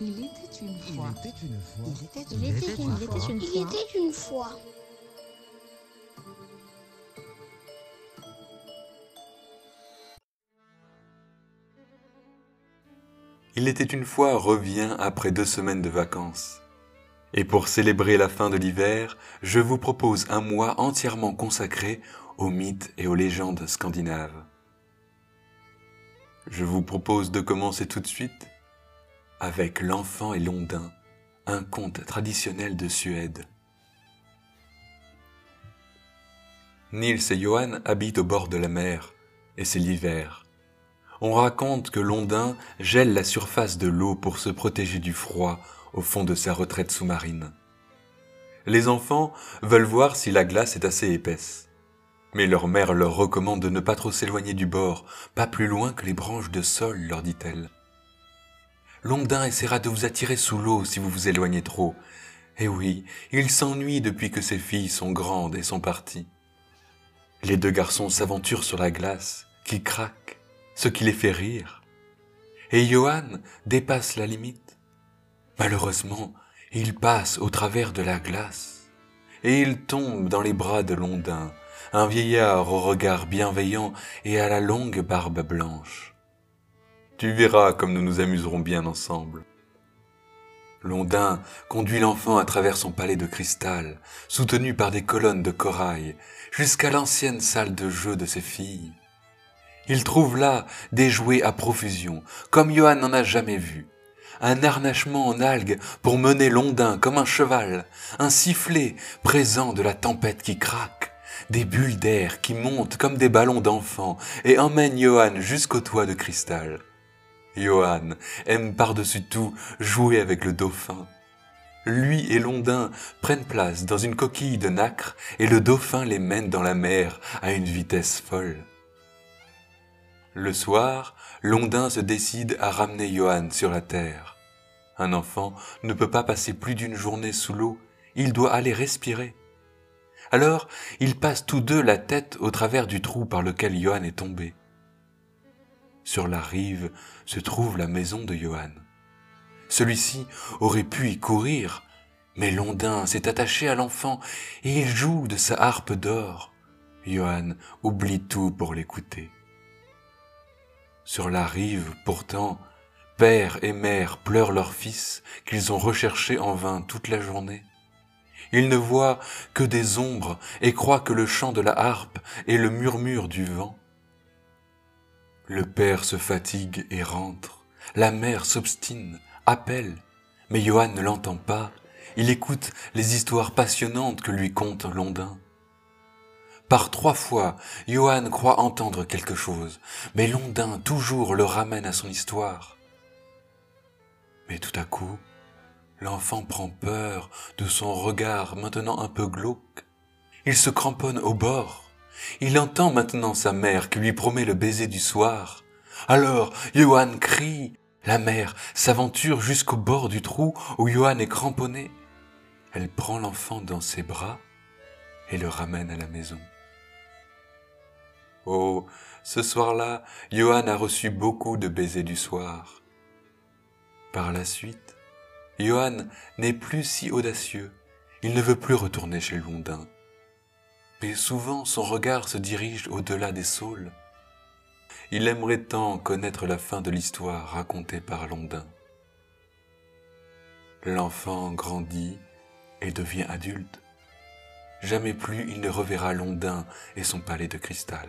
Il était une Il fois. était une fois. Il était Il une était fois. une Il fois. était une Il fois. était une fois. Il était une fois revient après deux semaines de vacances. Et pour célébrer la fin de l'hiver, je vous propose un mois entièrement consacré aux mythes et aux légendes scandinaves. Je vous propose de commencer tout de suite avec L'enfant et l'ondin, un conte traditionnel de Suède. Nils et Johan habitent au bord de la mer, et c'est l'hiver. On raconte que l'ondin gèle la surface de l'eau pour se protéger du froid au fond de sa retraite sous-marine. Les enfants veulent voir si la glace est assez épaisse. Mais leur mère leur recommande de ne pas trop s'éloigner du bord, pas plus loin que les branches de sol, leur dit-elle. L'ondin essaiera de vous attirer sous l'eau si vous vous éloignez trop. Et oui, il s'ennuie depuis que ses filles sont grandes et sont parties. Les deux garçons s'aventurent sur la glace, qui craque, ce qui les fait rire. Et Johan dépasse la limite. Malheureusement, il passe au travers de la glace, et il tombe dans les bras de Londin, un vieillard au regard bienveillant et à la longue barbe blanche. Tu verras comme nous nous amuserons bien ensemble. Londin conduit l'enfant à travers son palais de cristal, soutenu par des colonnes de corail, jusqu'à l'ancienne salle de jeu de ses filles. Il trouve là des jouets à profusion, comme Johan n'en a jamais vu. Un harnachement en algues pour mener Londin comme un cheval, un sifflet présent de la tempête qui craque, des bulles d'air qui montent comme des ballons d'enfants et emmènent Johan jusqu'au toit de cristal. Johan aime par-dessus tout jouer avec le dauphin. Lui et Londin prennent place dans une coquille de nacre et le dauphin les mène dans la mer à une vitesse folle. Le soir, Londin se décide à ramener Johan sur la terre. Un enfant ne peut pas passer plus d'une journée sous l'eau, il doit aller respirer. Alors, ils passent tous deux la tête au travers du trou par lequel Johan est tombé. Sur la rive se trouve la maison de Johan. Celui-ci aurait pu y courir, mais Londin s'est attaché à l'enfant et il joue de sa harpe d'or. Johan oublie tout pour l'écouter. Sur la rive, pourtant, père et mère pleurent leur fils qu'ils ont recherché en vain toute la journée. Ils ne voient que des ombres et croient que le chant de la harpe est le murmure du vent. Le père se fatigue et rentre. La mère s'obstine, appelle, mais Johan ne l'entend pas. Il écoute les histoires passionnantes que lui conte Londin. Par trois fois, Johan croit entendre quelque chose, mais Londin toujours le ramène à son histoire. Mais tout à coup, l'enfant prend peur de son regard maintenant un peu glauque. Il se cramponne au bord. Il entend maintenant sa mère qui lui promet le baiser du soir. Alors, Johan crie. La mère s'aventure jusqu'au bord du trou où Johan est cramponné. Elle prend l'enfant dans ses bras et le ramène à la maison. Oh, ce soir-là, Johan a reçu beaucoup de baisers du soir. Par la suite, Johan n'est plus si audacieux. Il ne veut plus retourner chez Londin. Mais souvent son regard se dirige au-delà des saules. Il aimerait tant connaître la fin de l'histoire racontée par Londin. L'enfant grandit et devient adulte. Jamais plus il ne reverra Londin et son palais de cristal.